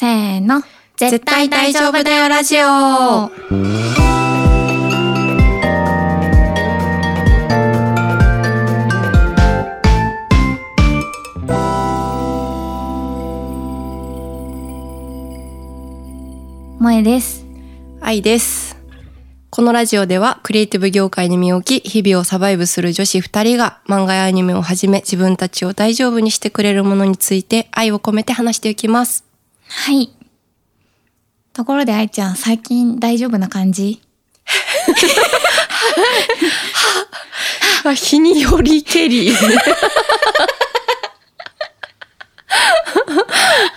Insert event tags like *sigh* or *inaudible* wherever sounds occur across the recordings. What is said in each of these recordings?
せーの。絶対大丈夫だよラジオ萌えです。愛です。このラジオではクリエイティブ業界に身を置き、日々をサバイブする女子二人が漫画やアニメをはじめ自分たちを大丈夫にしてくれるものについて愛を込めて話していきます。はい。ところで愛ちゃん、最近大丈夫な感じ？*laughs* あ日によりけり。*laughs*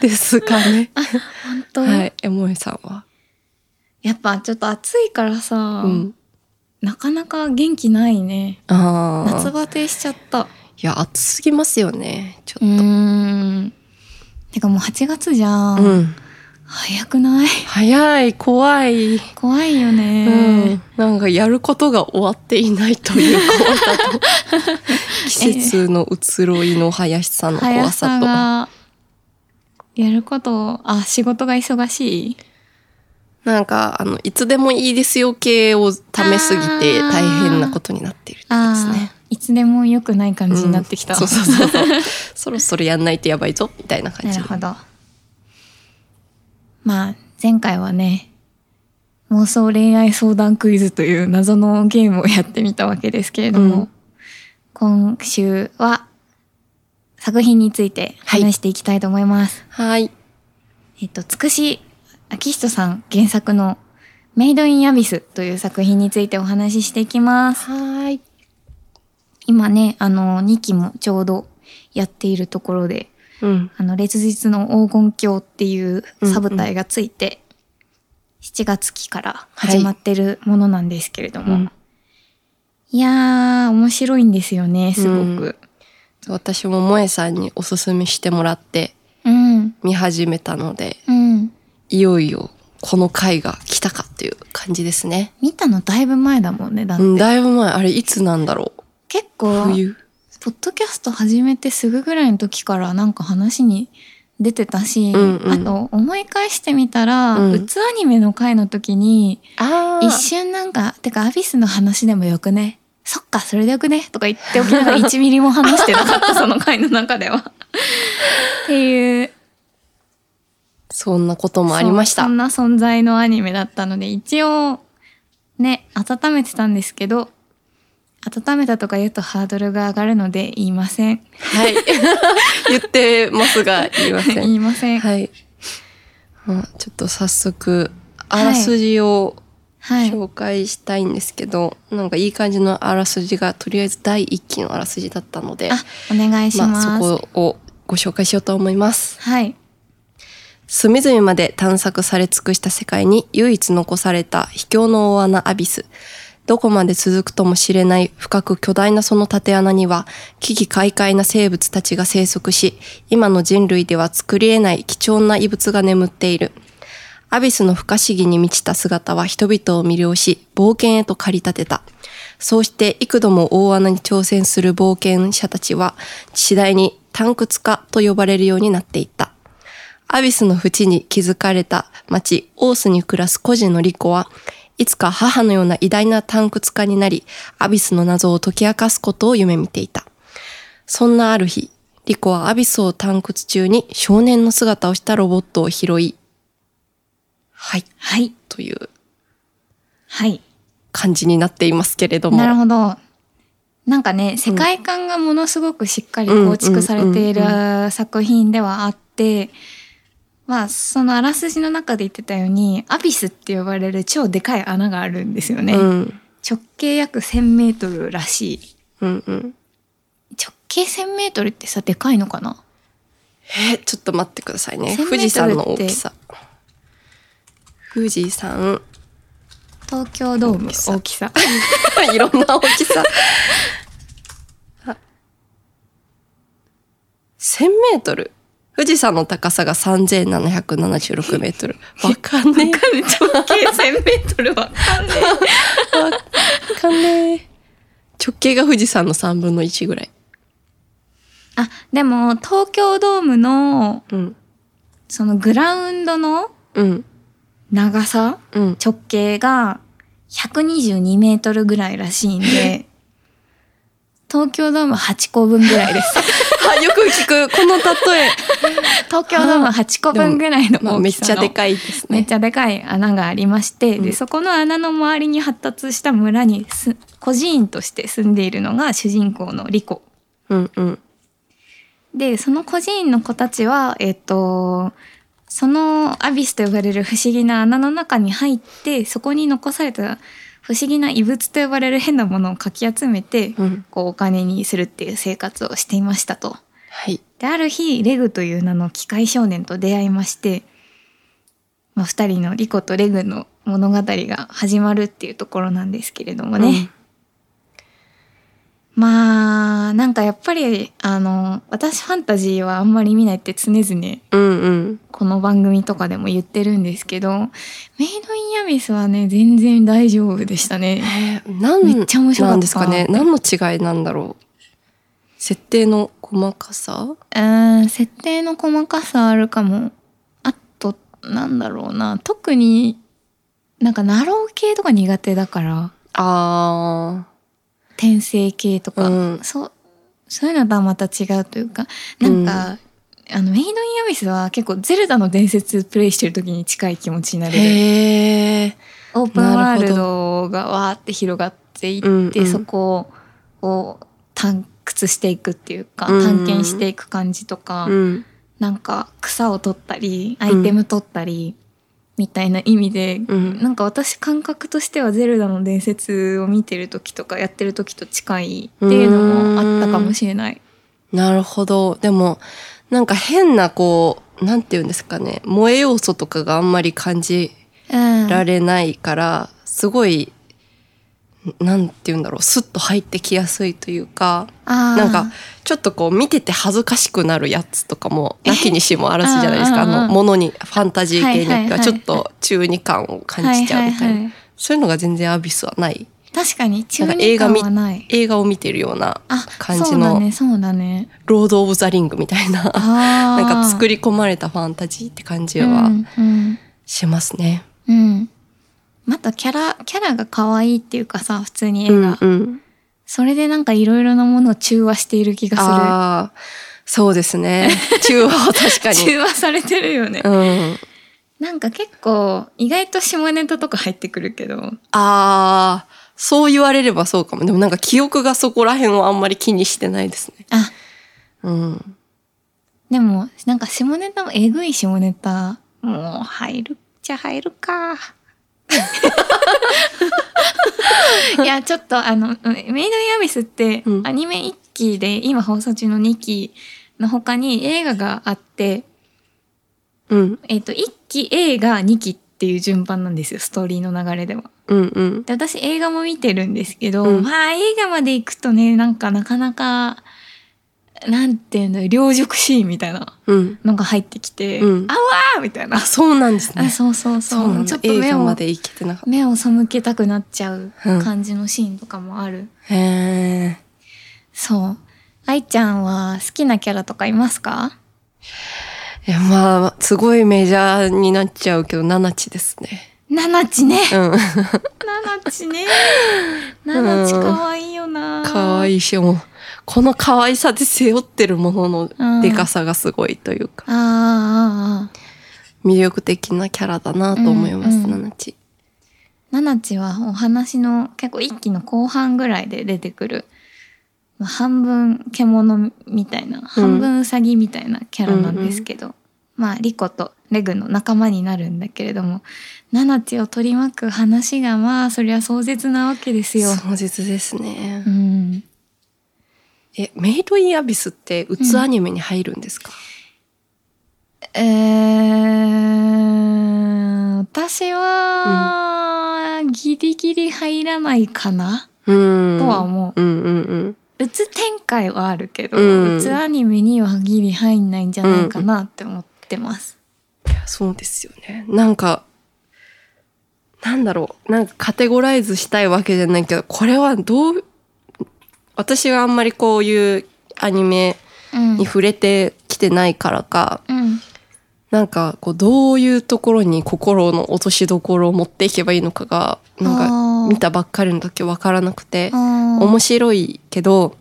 ですかね。本当、はい。えもえさんは？やっぱちょっと暑いからさ、うん。なかなか元気ないね。夏バテしちゃった。いや、暑すぎますよね。ちょうっと。ーん。てかもう8月じゃん。うん。早くない？早い、怖い。怖いようねん。、なんかやることが終わっていないという *laughs* 怖さと季節の移ろいの速さの怖速ささとが、やること、あ、仕事が忙しい？なんかあのいつでもいいですよ系をためすぎて大変なことになっているってことですねいつでも良くない感じになってきた。うんそうそうそう *laughs* そろそろやんないとやばいぞみたいな感じなるほど。まあ、前回はね、妄想恋愛相談クイズという謎のゲームをやってみたわけですけれども、うん今週は作品について話していきたいと思います。はいえっと、つくし秋人さん原作のメイドインアビスという作品についてお話ししていきます。はい今ね、あの、2期もちょうどやっているところで、うん。あの、烈日の黄金鏡っていうサブ隊がついて、7月期から始まってるものなんですけれども、うん。いやー、面白いんですよね、すごく。私も萌えさんにおすすめしてもらってうん、見始めたのでうん。いよいよこの回が来たかっていう感じですね。見たのだいぶ前だもんね、だって。うん、だいぶ前。あれいつなんだろ結う構、冬。ポッドキャスト始めてすぐぐらいの時からなんか話に出てたし、うんうん。あと思い返してみたら、うん。うつアニメの回の時に、あ一瞬なんか、てかアビスの話でもよくね。そっか、それでよくねとか言っておきながら1ミリも話してなかった、その回の中では。っていう。そんなこともありました。そんな存在のアニメだったので、一応、ね、温めてたんですけど、温めたとか言うとハードルが上がるので言いません。はい。*laughs* 言ってますが、言いません。言いません。はい。ちょっと早速、あらすじを紹介したいんですけど、なんかいい感じのあらすじが、とりあえず第一期のあらすじだったので、あ、お願いします。まあ、そこをご紹介しようと思います。はい。隅々まで探索され尽くした世界に唯一残された秘境の大穴アビス。どこまで続くとも知れない深く巨大なその縦穴には、危機快快な生物たちが生息し、今の人類では作り得ない貴重な遺物が眠っている。アビスの不可思議に満ちた姿は人々を魅了し、冒険へと駆り立てた。そうして幾度も大穴に挑戦する冒険者たちは、次第に探掘家と呼ばれるようになっていった。アビスの淵に築かれた町、オースに暮らす孤児のリコは、いつか母のような偉大な探掘家になり、アビスの謎を解き明かすことを夢見ていた。そんなある日、リコはアビスを探掘中に少年の姿をしたロボットを拾い、はい、はい。というはい。感じになっていますけれども。なるほど。なんかね、世界観がものすごくしっかり構築されている作品ではあって、まあ、そのあらすじの中で言ってたように、アビスって呼ばれる超でかい穴があるんですよね。うん。直径約1000メートルらしい。うんうん。直径1000メートルってさ、でかいのかな？えーちょっと待ってくださいね。1000富士山の大きさ。富士山。東京ドーム大きさ大きさ。*laughs* いろんな大きさ。*laughs* あ1000メートル？富士山の高さが3776メートル。わかんねえ。直径1000メートルわかんねわかんねえ。直径が富士山の3分の1ぐらい。あ、でも、東京ドームのうん。そのグラウンドのうん。長さうん。直径が122メートルぐらいらしいんで、*laughs* 東京ドーム8個分ぐらいです。あ、よく聞く、この例え。東京ドーム8個分ぐらいのまあ、大きさのめっちゃでかいですね。めっちゃでかい穴がありまして、うんでそこの穴の周りに発達した村にす孤児院として住んでいるのが主人公のリコ。うんうん。でその孤児院の子たちはえっ、とそのアビスと呼ばれる不思議な穴の中に入ってそこに残された不思議な遺物と呼ばれる変なものをかき集めて、うん。こうお金にするっていう生活をしていましたと。はい。である日レグという名の機械少年と出会いまして、まあ、2人のリコとレグの物語が始まるっていうところなんですけれどもね、まあなんかやっぱりあの私ファンタジーはあんまり見ないって常々うん。うんうん。この番組とかでも言ってるんですけどメイド・イン・アビスはね全然大丈夫でしたね。えー、なんめっちゃ面白かったなんですかね？何の違いなんだろう？設定の細かさ？うん設定の細かさあるかも。あと、なんだろうな。特に、なんかナロー系とか苦手だから、あ転生系とか、うんそう、そういうのとはまた違うというか、なんか、あの、メイドインアビスは結構ゼルダの伝説プレイしてる時に近い気持ちになー。れる。オープンワールドがわーって広がっていって、うんうんそこを探掘していくっていうか、うんうん探検していく感じとか、うん。なんか草を取ったりアイテム取ったり、みたいな意味で、うんなんか私感覚としては「ゼルダの伝説」を見てる時とかやってる時と近いっていうのもあったかもしれない。なるほど。でも、なんか変なこう、なんて言うんですかね。萌え要素とかがあんまり感じうん、られないから、すごい、なんて言うんだろう。スッと入ってきやすいというか、なんか、ちょっとこう見てて恥ずかしくなるやつとかも、なきにしもあらずじゃないですか。あうんうんうんの、ものに、ファンタジー系によっては、ちょっと中二感を感じちゃうみたいな。そういうのが全然アビスはない。確かに中二感映画見はない。映画を見てるようなあ感じの、そうだねそうだね。ロード・オブ・ザ・リングみたいな、あなんか作りり込まれたファンタジーって感じはうんうんしますね。うんまたキャラキャラが可愛いっていうかさ普通に絵うんが、うん。それでなんかいろいろなものを中和している気がする。ああ、そうですね。*laughs* 中和は確かに。中和されてるよね。うん。なんか結構意外と下ネタとか入ってくるけど、ああ、そう言われればそうかも。でもなんか記憶がそこら辺をあんまり気にしてないですね。あ、うん。でもなんか下ネタもえぐい下ネタもう入るっちゃ入るか。いやちょっとあのメイドインアビスってうんアニメ1期で今放送中の2期の他に映画があって、うん。えっ、と1期映画2期っていう順番なんですよストーリーの流れでは。うんうん。で私映画も見てるんですけど、うんまあ映画まで行くとねなんかなかなかなんていうんだろう両辱シーンみたいなうん。のが入ってきて、うんあわーみたいなあ、そうなんですね。あそうそうそうちょっと目を映画まで行けてなかっ目を背けたくなっちゃううん感じのシーンとかもある、た。へえ。そう愛ちゃんは好きなキャラとかいますか？いや、まあ、すごいメジャーになっちゃうけど、ナナチですね。ナナチねうん。*laughs* ナナチねナナチ可愛いよな *laughs* 可愛いし、もう、この可愛さで背負ってるもののでかさがすごいというか、あーあーあー。魅力的なキャラだなと思います、うんうん。ナナチ。ナナチはお話の結構一期の後半ぐらいで出てくるまあ半分獣みたいな半分ウサギみたいなキャラなんですけど、まあリコとレグの仲間になるんだけれどもナナチを取り巻く話がまあそりゃ壮絶なわけですよ。壮絶ですね。う。ん、え、メイドインアビスって、うつアニメに入るんですか、えー、私は、ギリギリ入らないかなうん、とは思ううんうんうん。うつ展開はあるけど、うんうつアニメにはギリ入んないんじゃないかなって思ってます。いやそうですよね。なんか、なんだろう。なんかカテゴライズしたいわけじゃないけど、これはどう、私はあんまりこういうアニメうん。に触れてきてないからか、うん。なんかこうどういうところに心の落としどころを持っていけばいいのかがなんか見たばっかりの時わからなくて面面白いけど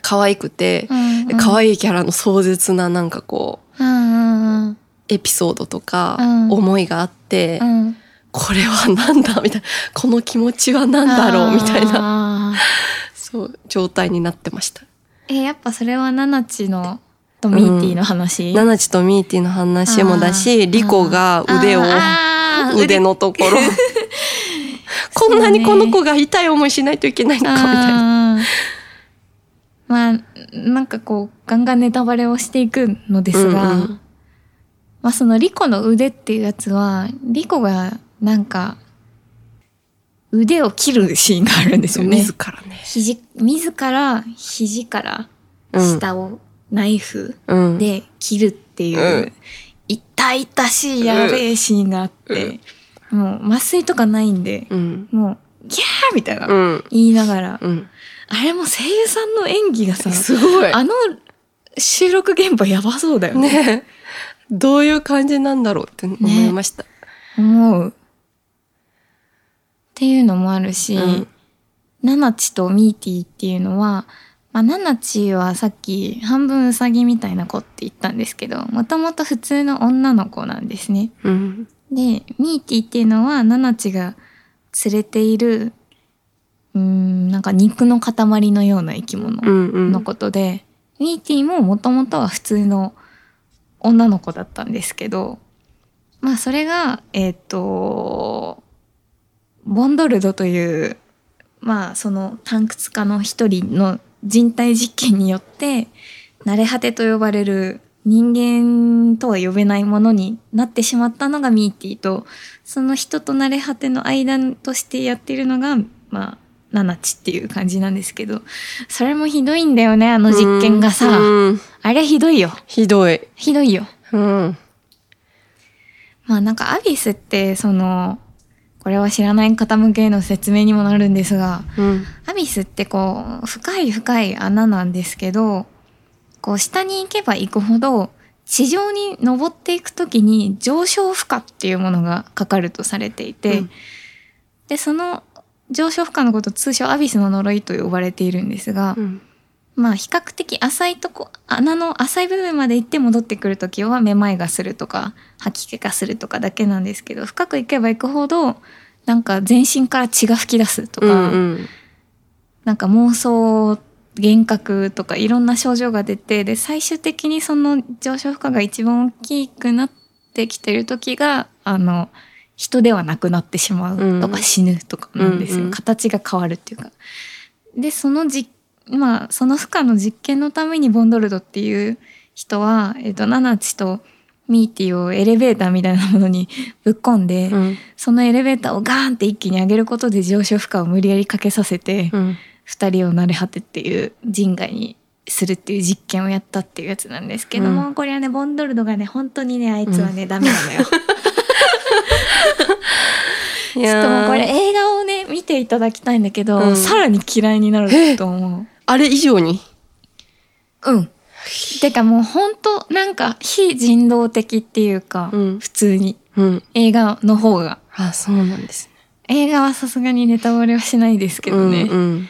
可愛くてうんうん。可愛いキャラの壮絶ななんかこううんうんうん。エピソードとかうん。思いがあって、うん。これはなんだみたいなこの気持ちは何だろうみたいな。なそう状態になってました。えやっぱそれはナナチのとミーティの話、ナナチとミーティの話もだしリコが腕を腕。のところ。*laughs* こんなにこの子が痛い思いしないといけないのかみたいな。まあなんかこうガンガンネタバレをしていくのですが、うんうん。まあそのリコの腕っていうやつはリコがなんか腕を切るシーンがあるんですよね。自らね。肘自ら肘から下をナイフうん、で切るっていう、うん痛々しいやべえシーンがあって、もう麻酔とかないんで、うんもうギャーみたいな、うん言いながら、うん、あれも声優さんの演技がさすごい。あの収録現場やばそうだよね。ねどういう感じなんだろうって思いました。思う。っていうのもあるし、うん。ナナチとミーティっていうのは、まあ、ナナチはさっき半分ウサギみたいな子って言ったんですけど、もともと普通の女の子なんですね。うん。で、ミーティっていうのはナナチが連れている、うーん、なんか肉の塊のような生き物うんうん。のことで、ミーティももともとは普通の女の子だったんですけど、まあそれが、えっ、と、ボンドルドという、まあその探掘家の一人の人体実験によって、慣れ果てと呼ばれる人間とは呼べないものになってしまったのがミーティと、その人と慣れ果ての間としてやっているのが、まあ、ナナチっていう感じなんですけど、それもひどいんだよね、あの実験がさ。うんあれひどいよ。ひどい。ひどいよ。うんまあなんかアビスって、その、これは知らない方向けの説明にもなるんですが、うん。アビスってこう、深い深い穴なんですけど、こう下に行けば行くほど、地上に登っていくときに上昇負荷っていうものがかかるとされていて、うん。で、その上昇負荷のことを通称アビスの呪いと呼ばれているんですが、うんまあ比較的浅いとこ、穴の浅い部分まで行って戻ってくるときはめまいがするとか、吐き気がするとかだけなんですけど、深く行けば行くほど、なんか全身から血が噴き出すとか、うんうんなんか妄想、幻覚とかいろんな症状が出て、で、最終的にその上昇負荷が一番大きくなってきてる時が、あの、人ではなくなってしまうとかうん死ぬとかなんですよ。うんうん形が変わるっていうか。で、そのじ、まあ、その負荷の実験のためにボンドルドっていう人は、えっ、と、ナナチとミーティをエレベーターみたいなものにぶっ込んで、うんそのエレベーターをガーンって一気に上げることで上昇負荷を無理やりかけさせて、うん二人を慣れ果てっていう人外にするっていう実験をやったっていうやつなんですけども、うこれはねボンドルドがね本当にねあいつはね、ダメなのよ。いちょっともうこれ映画をていただきたいんだけど、うん。さらに嫌いになると思あれ以上に？う。うん。てかもう本当なんか非人道的っていうか、うん。普通に。うん。映画の方が。あそうなんですね。映画はさすがにネタバレはしないですけどね、うんうん。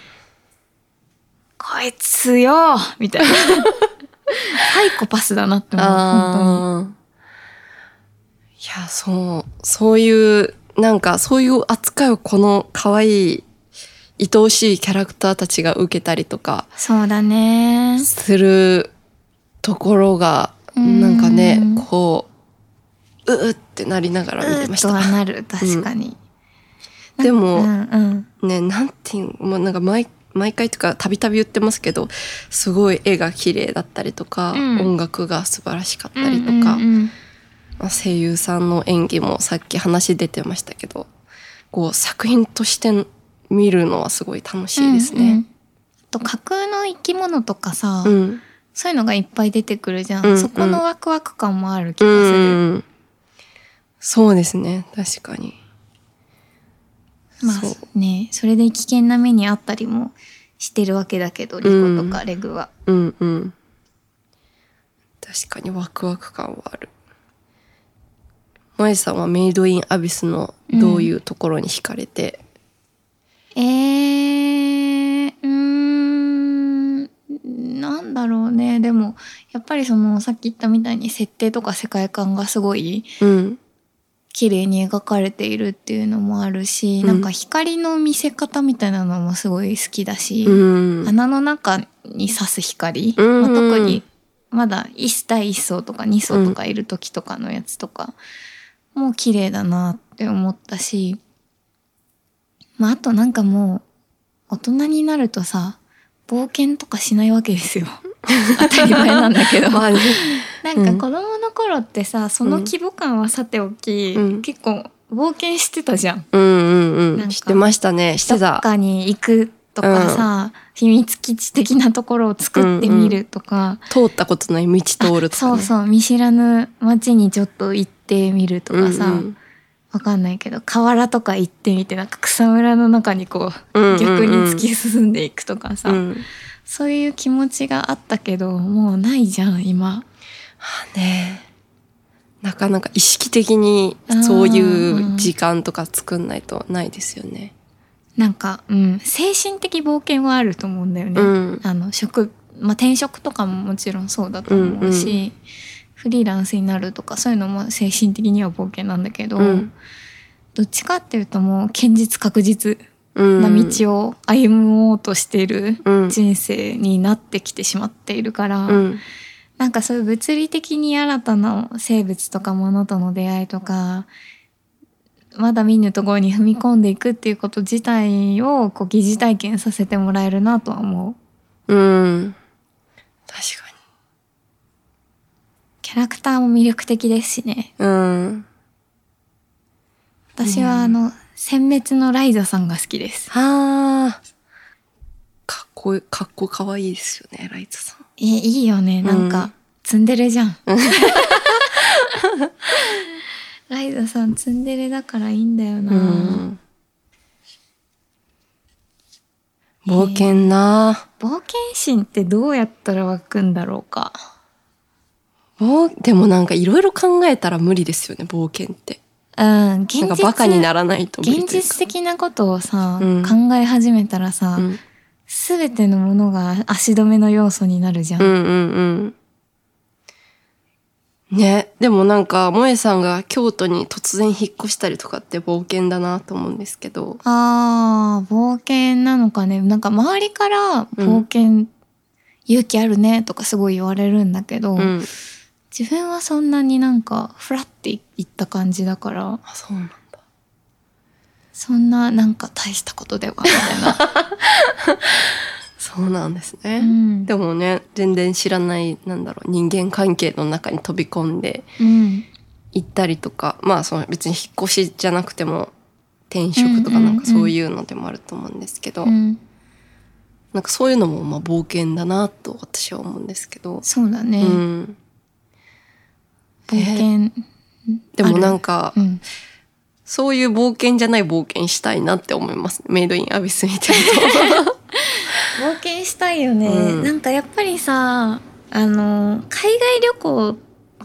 こいつよみたいな。*laughs* サイコパスだなって思う本ああ。いや、そう、そういう、なんかそういう扱いをこの可愛い、愛おしいキャラクターたちが受けたりとかそうだね。するところが、うんなんかね、こう、うーってなりながら見てました。なる。確かに、でもうんうん。ね、なんていうの、もうなんか毎毎回とかたびたび言ってますけど、すごい絵が綺麗だったりとか、うん。音楽が素晴らしかったりとか、うんうんうん。まあ声優さんの演技もさっき話出てましたけどこう作品として見るのはすごい楽しいですうんうん。と架空の生き物とかさ、うん、そういうのがいっぱい出てくるじゃん、うんうん。そこのワクワク感もある気うがする、ん、そうですね。確かに。まあねそれで危険な目にあったりもしてるわけだけどリコとかレグは、うんうん。確かにワクワク感はある。萌さんはメイドインアビスのどういうところに惹かれて、えー、うーん、なんだろうね。でも、やっぱりその、さっき言ったみたいに設定とか世界観がすごいうん、綺麗に描かれているっていうのもあるし、うん。なんか光の見せ方みたいなのもすごい好きだし、うん、穴の中に差す光、うん。まあ、特にまだ1対1層とか2層とかいる時とかのやつとか、もう綺麗だなって思ったし、まああとなんかもう大人になるとさ、冒険とかしないわけですよ。*laughs* 当たり前なんだけど。まあね、*laughs* なんか子供の頃ってさ、その規模感はさておき、うん。結構冒険してたじゃん。うんうんうなんかん、知ってましたね、してどったかに行くとかさ、秘密基地的なところを作ってみるとか、通ったことない道通るとか、ね、そうそう。見知らぬ街にちょっと行ってみるとかさ、うん。わかんないけど河原とか行ってみてなんか草むらの中にこう、うんうんうん。逆に突き進んでいくとかさ、うん、そういう気持ちがあったけどもうないじゃん今。ね。なかなか意識的にそういう時間とか作んないとないですよね。なんか、うん、精神的冒険はあると思うんだよね。うん。あの職、まあ、転職とかももちろんそうだと思うし、うんフリーランスになるとかそういうのも精神的には冒険なんだけど、うん。どっちかっていうともう堅実確実うん。な道を歩もうとしているうん。人生になってきてしまっているから、うん。なんかそういう物理的に新たな生物とか物との出会いとかまだ見ぬところに踏み込んでいくっていうこと自体をこう疑似体験させてもらえるなとは思う。うん。確かキャラクターも魅力的ですしね。にうん私はあの、殲滅のライザさんが好きです。はあかっこいいかっこかわいいですよねライツさん。え、いいよね。なんうんか、ツンデレじゃん。*laughs* ライザさんツンデレだからいいんだよな。うん冒険な冒険心ってどうやったら湧くんだろうか。冒でもなんかいろいろ考えたら無理ですよね冒険って。うん、現実なんかバカにならないと現実的なことをさ、うん。考え始めたらさうん、すべ、てのものが足止めの要素になるじゃん。うんうんうん。ねでもなんか萌さんが京都に突然引っ越したりとかって冒険だなと思うんですけど。あー、冒険なのかね。なんか周りから冒険、勇気あるねとかすごい言われるんだけど、うん自分はそんなになんかフラっていった感じだから、あそうなんだそんななんか大したことではみたいそうなんですね、な。うん。でもね全然知らないなんだろう人間関係の中に飛び込んでうん。行ったりとかまあその別に引っ越しじゃなくても転職とかうんうんうんなんかそういうのでもあると思うんですけど、うん。なんかそういうのもまあ冒険だなと私は思うんですけど、そうだね。うん、冒険？でもなんか、かうん。そういう冒険じゃない冒険したいなって思います。メイドインアビス見てる冒険したいよね、うん。なんかやっぱりさあの海外旅行と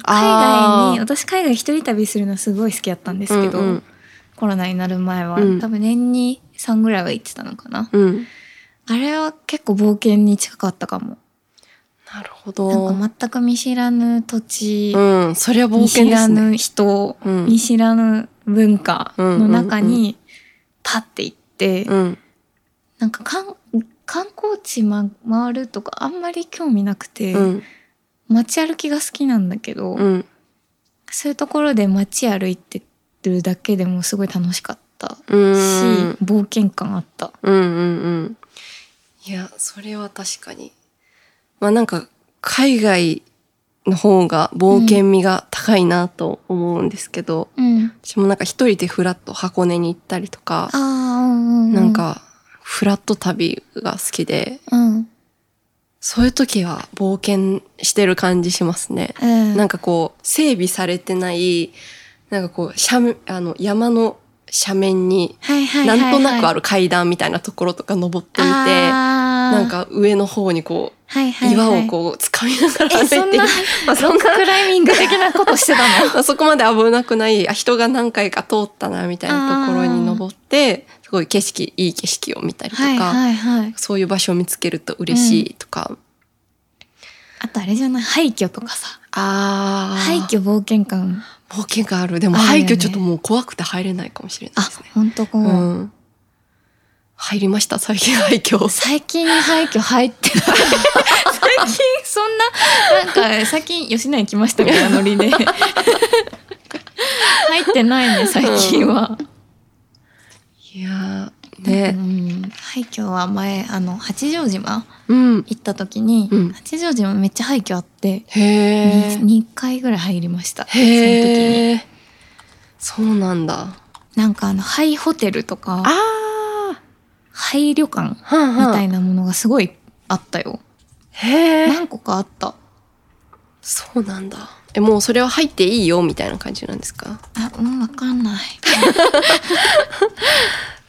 海外にあ私海外一人旅するのすごい好きだったんですけど、うんうん。コロナになる前は、うん。多分年に3ぐらいは行ってたのかな、ーうん。あれは結構冒険に近かったかも、なるほなどんか全く見知らぬ土地、うんそれは冒見知らぬ人、うん。見知らぬ文化の中にパッて行って、うん。なんかかん観光地、ま、回るとかあんまり興味なくて、うん。街歩きが好きなんだけど、うん。そういうところで街歩いてるだけでもすごい楽しかったし、うん。冒険感あった。うんうんうん。いやそれは確かにまあなんか海外の方が冒険味が高いなと思うんですけど、うん。私もなんか一人でフラッと箱根に行ったりとかうんうん。なん、かフラット旅が好きでうん。そういう時は冒険してる感じしますね。うん。なんかこう整備されてないなんかこう斜面あの山の斜面になんとなくある階段みたいなところとか登ってみて、ななん、か上の方にこうはいはい、はい。岩をこう掴みながら歩いえ、てそんな、*laughs* まあそんなロッククライミング的なことしてたの？*laughs* まあそこまで危なくないあ人が何回か通ったなみたいなところに登ってすごい景色いい景色を見たりとか、はいはいはい。そういう場所を見つけると嬉しいとか、あとあれじゃない？廃墟とかさ。ああ廃墟冒険館。冒険があるでも廃墟ちょっともう怖くて入れないかもしれないあですね、ほんとこう。うん入りました最近廃墟最近廃墟入ってない。最近そんな、なんか最近吉野家来ましたみたいなノリで。入ってないね、最近は。いやーうねん、廃墟は前、あの、八丈島うん行った時に、うん八丈島めっちゃ廃墟あって、へえ 2, 回ぐらい入りました。その時に。そうなんだなんかあの、廃ホテルとか、あ廃旅館あはん。みたいなものがすごいあったよ。へえ。何個かあった。そうなんだ。えもうそれは入っていいよみたいな感じなんですか？あ、うん、わかんない。*laughs*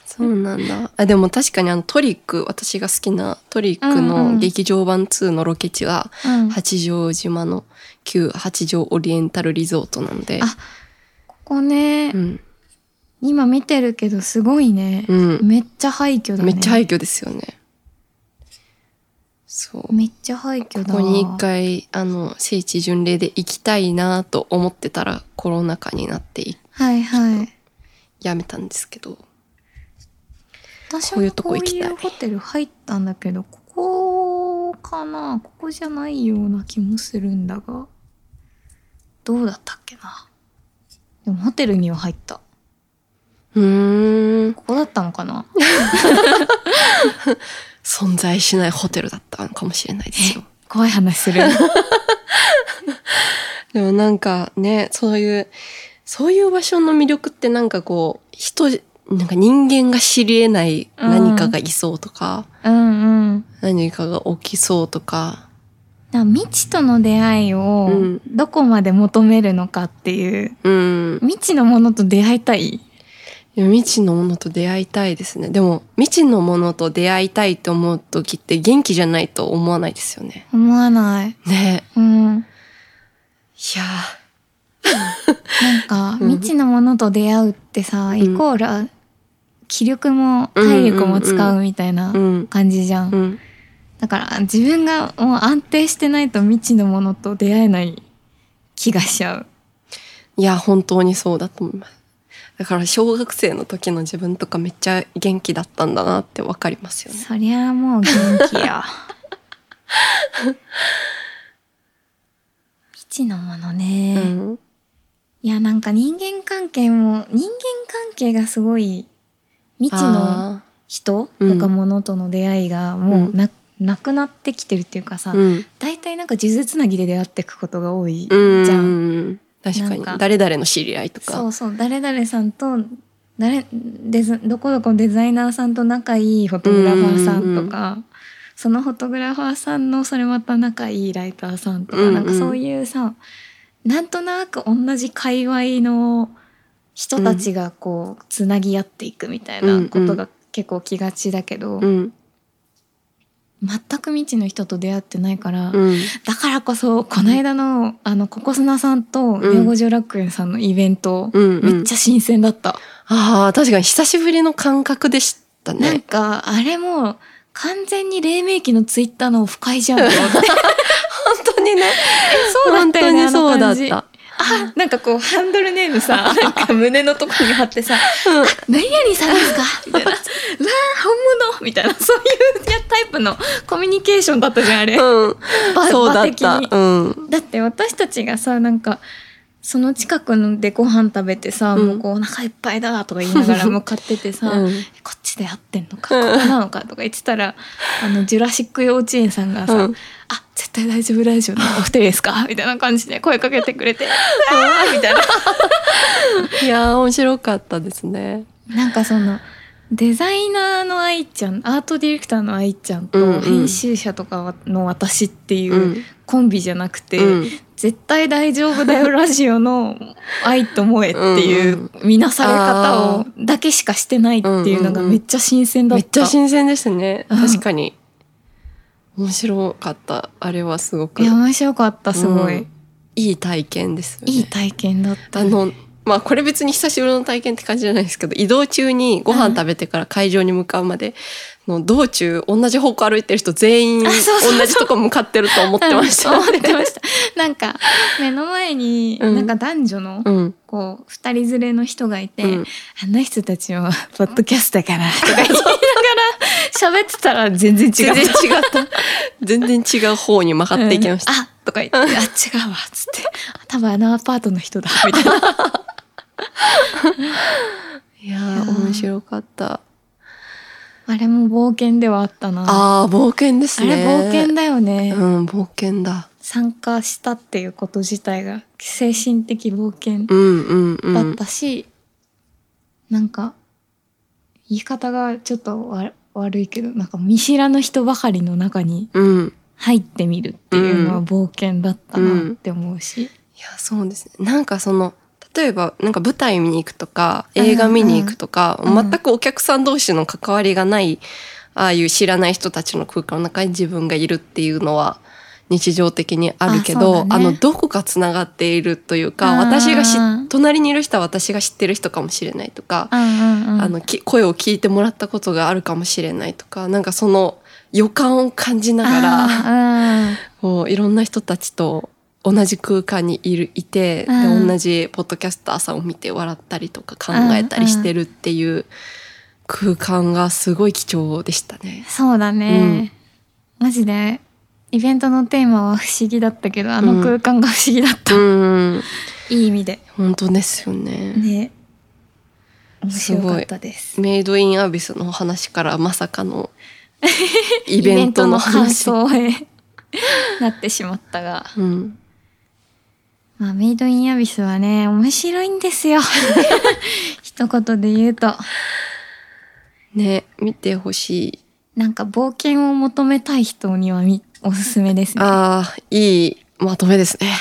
そうなんだ。あでも確かにあのトリック私が好きなトリックのん劇場版2のロケ地はうん。八丈島の旧八丈オリエンタルリゾートなんで。あここね、うん、今見てるけどすごいね。うん、めっちゃ廃墟だね。めっちゃ廃墟ですよねそうめっちゃ廃墟だわ。ここに一回あの聖地巡礼で行きたいなと思ってたらコロナ禍になっていはいはい。やめたんですけど私こういうもこうとこ行きたいいうホテル入ったんだけど、ここかな？ここじゃないような気もするんだが。どうだったっけな？でもホテルには入った。うーん。ここだったのかな？*laughs* 存在しないホテルだったのかもしれないですよ。怖い話する。*laughs* でもなんかねそういうそういう場所の魅力ってなんかこう人なんか人間が知り得ない何かがいそうとか、うんうん。何かが起きそうとか。だから未知との出会いをうん。どこまで求めるのかっていう、うん。未知のものと出会いたいいや未知のものと出会いたいですね。でも未知のものと出会いたいって思う時って元気じゃないと思わないですよね。思わない。ね。うん。いやなんか、うん。未知のものと出会うってさ、ん。イコール、気力も体力も使うみたいな感じじゃん。うん。だから、自分がもう安定してないと未知のものと出会えない気がしちゃう。いや本当にそうだと思いますだから小学生の時の自分とかめっちゃ元気だったんだなってわかりますよね。そりゃもう元気や。*laughs* 未知のものね。うん。いや、なんか人間関係も、人間関係がすごい、未知のあ人？うん。とかものとの出会いがもうな,、なくなってきてるっていうかさ、ーうん。大体なんか数珠つなぎで出会っていくことが多いじうん。ゃん。確かに。誰々の知り合いとか。そうそう、誰々さんと、誰、デザ、どこどこデザイナーさんと仲いいフォトグラファーさんとか、そのフォトグラファーさんのそれまた仲いいライターさんとか、うんうん。なんかそういうさ、なんとなく同じ界隈の人たちがこう、つなぎ合っていくみたいなことが結構起きがちだけど、うん全く未知の人と出会ってないから、うん。だからこそ、この間の、あの、ココスナさんと、ネオ五条楽園さんのイベント、うんうん。めっちゃ新鮮だった。ああ確かに久しぶりの感覚でしたなんねか、あれも、完全に黎明期のツイッターのオフ会じゃんと思って。*laughs* 本当にね。*laughs* そうだったよね、本当にそうだったあ、*laughs* なんかこう、ハンドルネームさ、なんか胸のとこに貼ってさ、うん。何々さんですか？*laughs* みたいな。わあ、本物？みたいな、そういうやタイプのコミュニケーションだったじゃん、あれ。うん。場そうだった。に。うん。だって私たちがさ、なんか、その近くのでご飯食べてさ、うん。もうこうお腹いっぱいだとか言いながら *laughs* 向かっててさ、うん。こっちでやってんのか、ここなのか？とか言ってたら、あの、ジュラシック幼稚園さんがさ、うん。あ、絶対大丈夫ラジオの *laughs* お二人ですか？*laughs* みたいな感じで声かけてくれて、*laughs* みたいな。いやー面白かったですね。なんかその、デザイナーの愛ちゃん、アートディレクターの愛ちゃんと、うんうん。編集者とかの私っていううん。コンビじゃなくて、うん。絶対大丈夫だよラジオの愛と萌えっていう見なされ方をだけしかしてないっていうのがめっちゃ新鮮だった。めっちゃ新鮮ですね。うん。確かに面白かった。あれはすごく。いや面白かったすごい、うん。いい体験ですよね。いい体験だった。あの、まあこれ別に久しぶりの体験って感じじゃないですけど、移動中にご飯食べてから会場に向かうまでの道中、同じ方向歩いてる人全員 *laughs* 同じとこ向かってると思ってました。うんよね。思ってました。なんか目の前にうん。なんか男女のうん。こう二人連れの人がいて、うん。あの人たちもポッドキャストかなとか言いながら *laughs* 喋ってたら全然違全う然違った。全然違う方に曲がっていきました。うんあとか言って、あ、違うわ、つって。多分あのアパートの人だ、みたいな。*laughs* いやー、面白かった。あれも冒険ではあったな。あああ、冒険ですね。れ冒険だよね、うん、冒険だ。参加したっていうこと自体が精神的冒険うんうんうん。だったし、なんか、言い方がちょっとわ悪いけど、なんか見知らぬ人ばかりの中にうん。入ってみるっていうのはうん冒険だったなって思うし。いや、そうですね。なんかその、例えば、なんか舞台見に行くとか、映画見に行くとか、うんうん全くお客さん同士の関わりがない、ああいう知らない人たちの空間の中に自分がいるっていうのは、日常的にあるけあど、ね。の、どこかつながっているというか、うん私がし、隣にいる人は私が知ってる人かもしれないとか、うんうんうん。あの、き声を聞いてもらったことがあるかもしれないとか、なんかその予感を感じながら、こういろんな人たちと同じ空間にいるいて、うん。で同じポッドキャスターさんを見て笑ったりとか考えたりしてるっていう空間がすごい貴重でしたね。そうだね、マジでイベントのテーマは不思議だったけどあの空間が不思議だった、うん、いい意味で。本当ですよね。ね面白かったです。メイドインアビスの話からまさかの *laughs* イベントの感話。想へなってしまったが、うん、まあ、メイドインアビスはね面白いんですよ。*laughs* 一言で言うと。ね見てほしい。なんか冒険を求めたい人にはみおすすめですねまああいいまとめですね。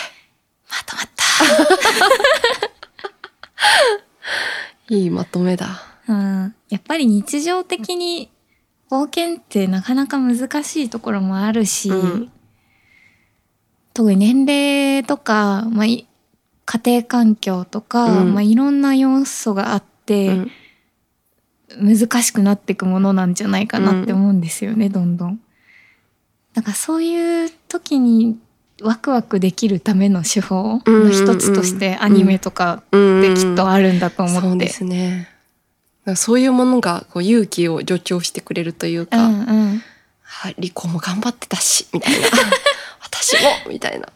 とまったいいまとめだ。うん、やっぱり日常的に冒険ってなかなか難しいところもあるし、うん特に年齢とか、まあ、い家庭環境とか、うんまあ、いろんな要素があって、うん難しくなっていくものなんじゃないかなって思うんですよね、どんどん。だからそういう時にワクワクできるための手法の一つとしてアニメとかうんってきっとあるんだと思って。そうですね。そういうものがこう勇気を助長してくれるといううか、んうん。はリコも頑張ってたし、みたいな。*laughs* 私もみたいな、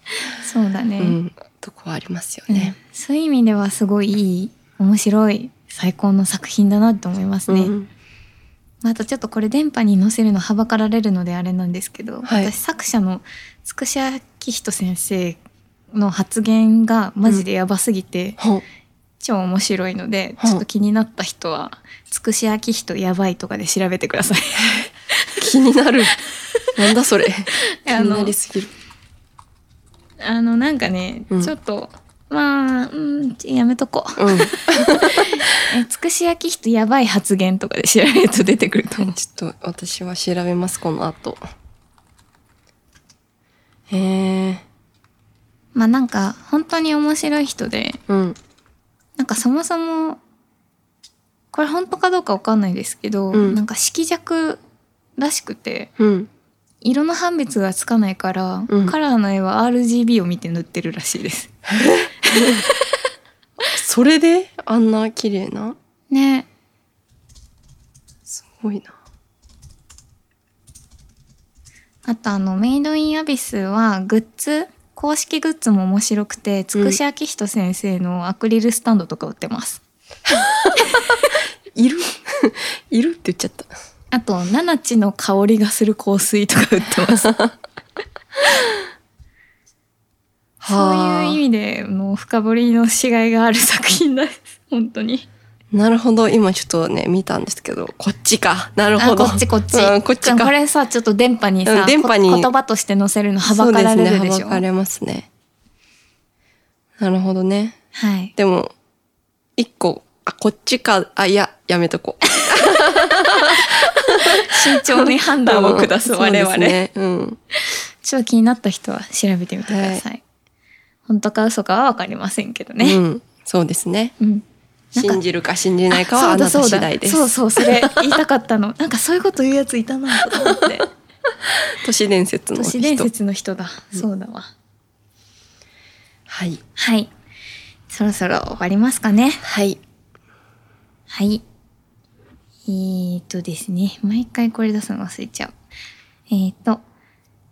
そうだね。うん、とこはありますようんね。そういう意味ではすごいいい面白い最高の作品だなと思いますね、うんまああとちょっとこれ電波に載せるのはばかられるのであれなんですけど、はい私作者のつくし明人先生の発言がマジでやばすぎて、ほう超面白いので、うんちょっと気になった人はつくし明人やばいとかで調べてください *laughs* 気になる。なんだそれ。気あのになりすぎる。あのなんかね、うんちょっとまあうんやめとこううん。*laughs* えつくし明人やばい発言とかで調べると出てくると思う *laughs* ちょっと私は調べます、この後。へえ。まあなんか本当に面白い人でうん。なんかそもそもこれ本当かどうかわかんないですけど、うんなんか色弱らしくてうん。色の判別がつかないから、うんカラーの絵は RGB を見て塗ってるらしいです。*laughs* *laughs* それで？あんな綺麗な？ねすごいな。あとあのメイドインアビスはグッズ公式グッズも面白くてつくし明人先生のアクリルスタンドとか売ってます。*laughs* いる？*laughs* いるって言っちゃった。あとナナチの香りがする香水とか売ってます。そういう意味でもう深掘りのしがいがある作品です。本当に。なるほど。今ちょっとね、見たんですけど、こっちか。なるあほど。こっちこっち。うんこっちか。これさちょっと電波にさ、うん電波にこ言葉として載せるのはばかられるでしょ。そうすね、はばかれますね。なるほどね。はい。でも、一個、あ、こっちか、あ、いや、やめとこう。慎重に判断を下す我々。そうですね。うん。ちょっと気になった人は調べてみてください。本当か嘘かはわかりませんけどね。うん。そうですね。うん。信じるか信じないかはあなた次第です。そうそう、それ言いたかったの。*laughs* なんかそういうこと言うやついたなと思って。*laughs* 都市伝説の都人。市伝説の人だ。そうだわ。はい。はい。そろそろ終わりますかね。はい。はい。えーとですね。毎回これ出すの忘れちゃう。えーと。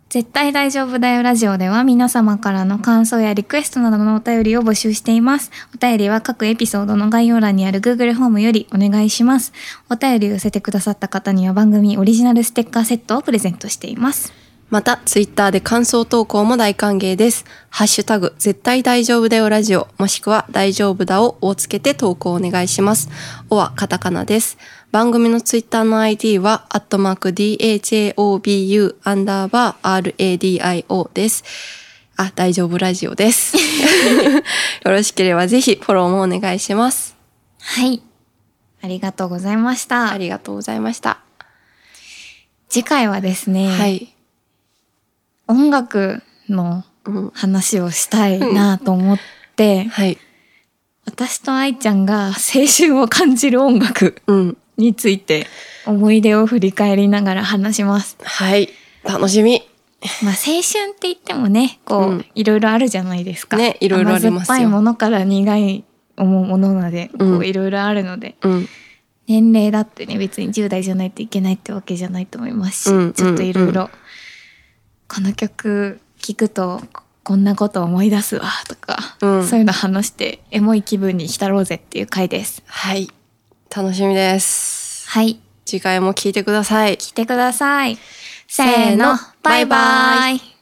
絶対大丈夫だよラジオでは皆様からの感想やリクエストなどのお便りを募集しています。お便りは各エピソードの概要欄にある Google フォームよりお願いします。お便りを寄せてくださった方には番組オリジナルステッカーセットをプレゼントしています。また、ツイッターで感想投稿も大歓迎です。ハッシュタグ、絶対大丈夫だよラジオ、もしくは大丈夫だををつけて投稿お願いします。おはカタカナです。番組のツイッターの ID は、アットマーク DHAOBU アンダーバー RADIO です。あ、大丈夫ラジオです。*laughs* よろしければぜひフォローもお願いします。はい。ありがとうございました。ありがとうございました。次回はですね、はい。音楽のうん。話をしたいなと思って、はい。私と愛ちゃんが青春を感じる音楽うん。について思い出を振り返りながら話します。はい。楽しみ。まあ青春って言ってもね、こう、うんいろいろあるじゃないですか。ねいろいろありますよ甘酸っぱいものから苦いものまで、こういろいろあるので、うん。年齢だってね、別に10代じゃないといけないってわけじゃないと思いますし、うんちょっといろいうんろ、この曲聴くと、こんなこと思い出すわとか、うんそういうの話してエモい気分に浸ろうぜっていう回です。はい。楽しみです。はい。次回も聞いてください。来てください。せーのーの、バイバイ。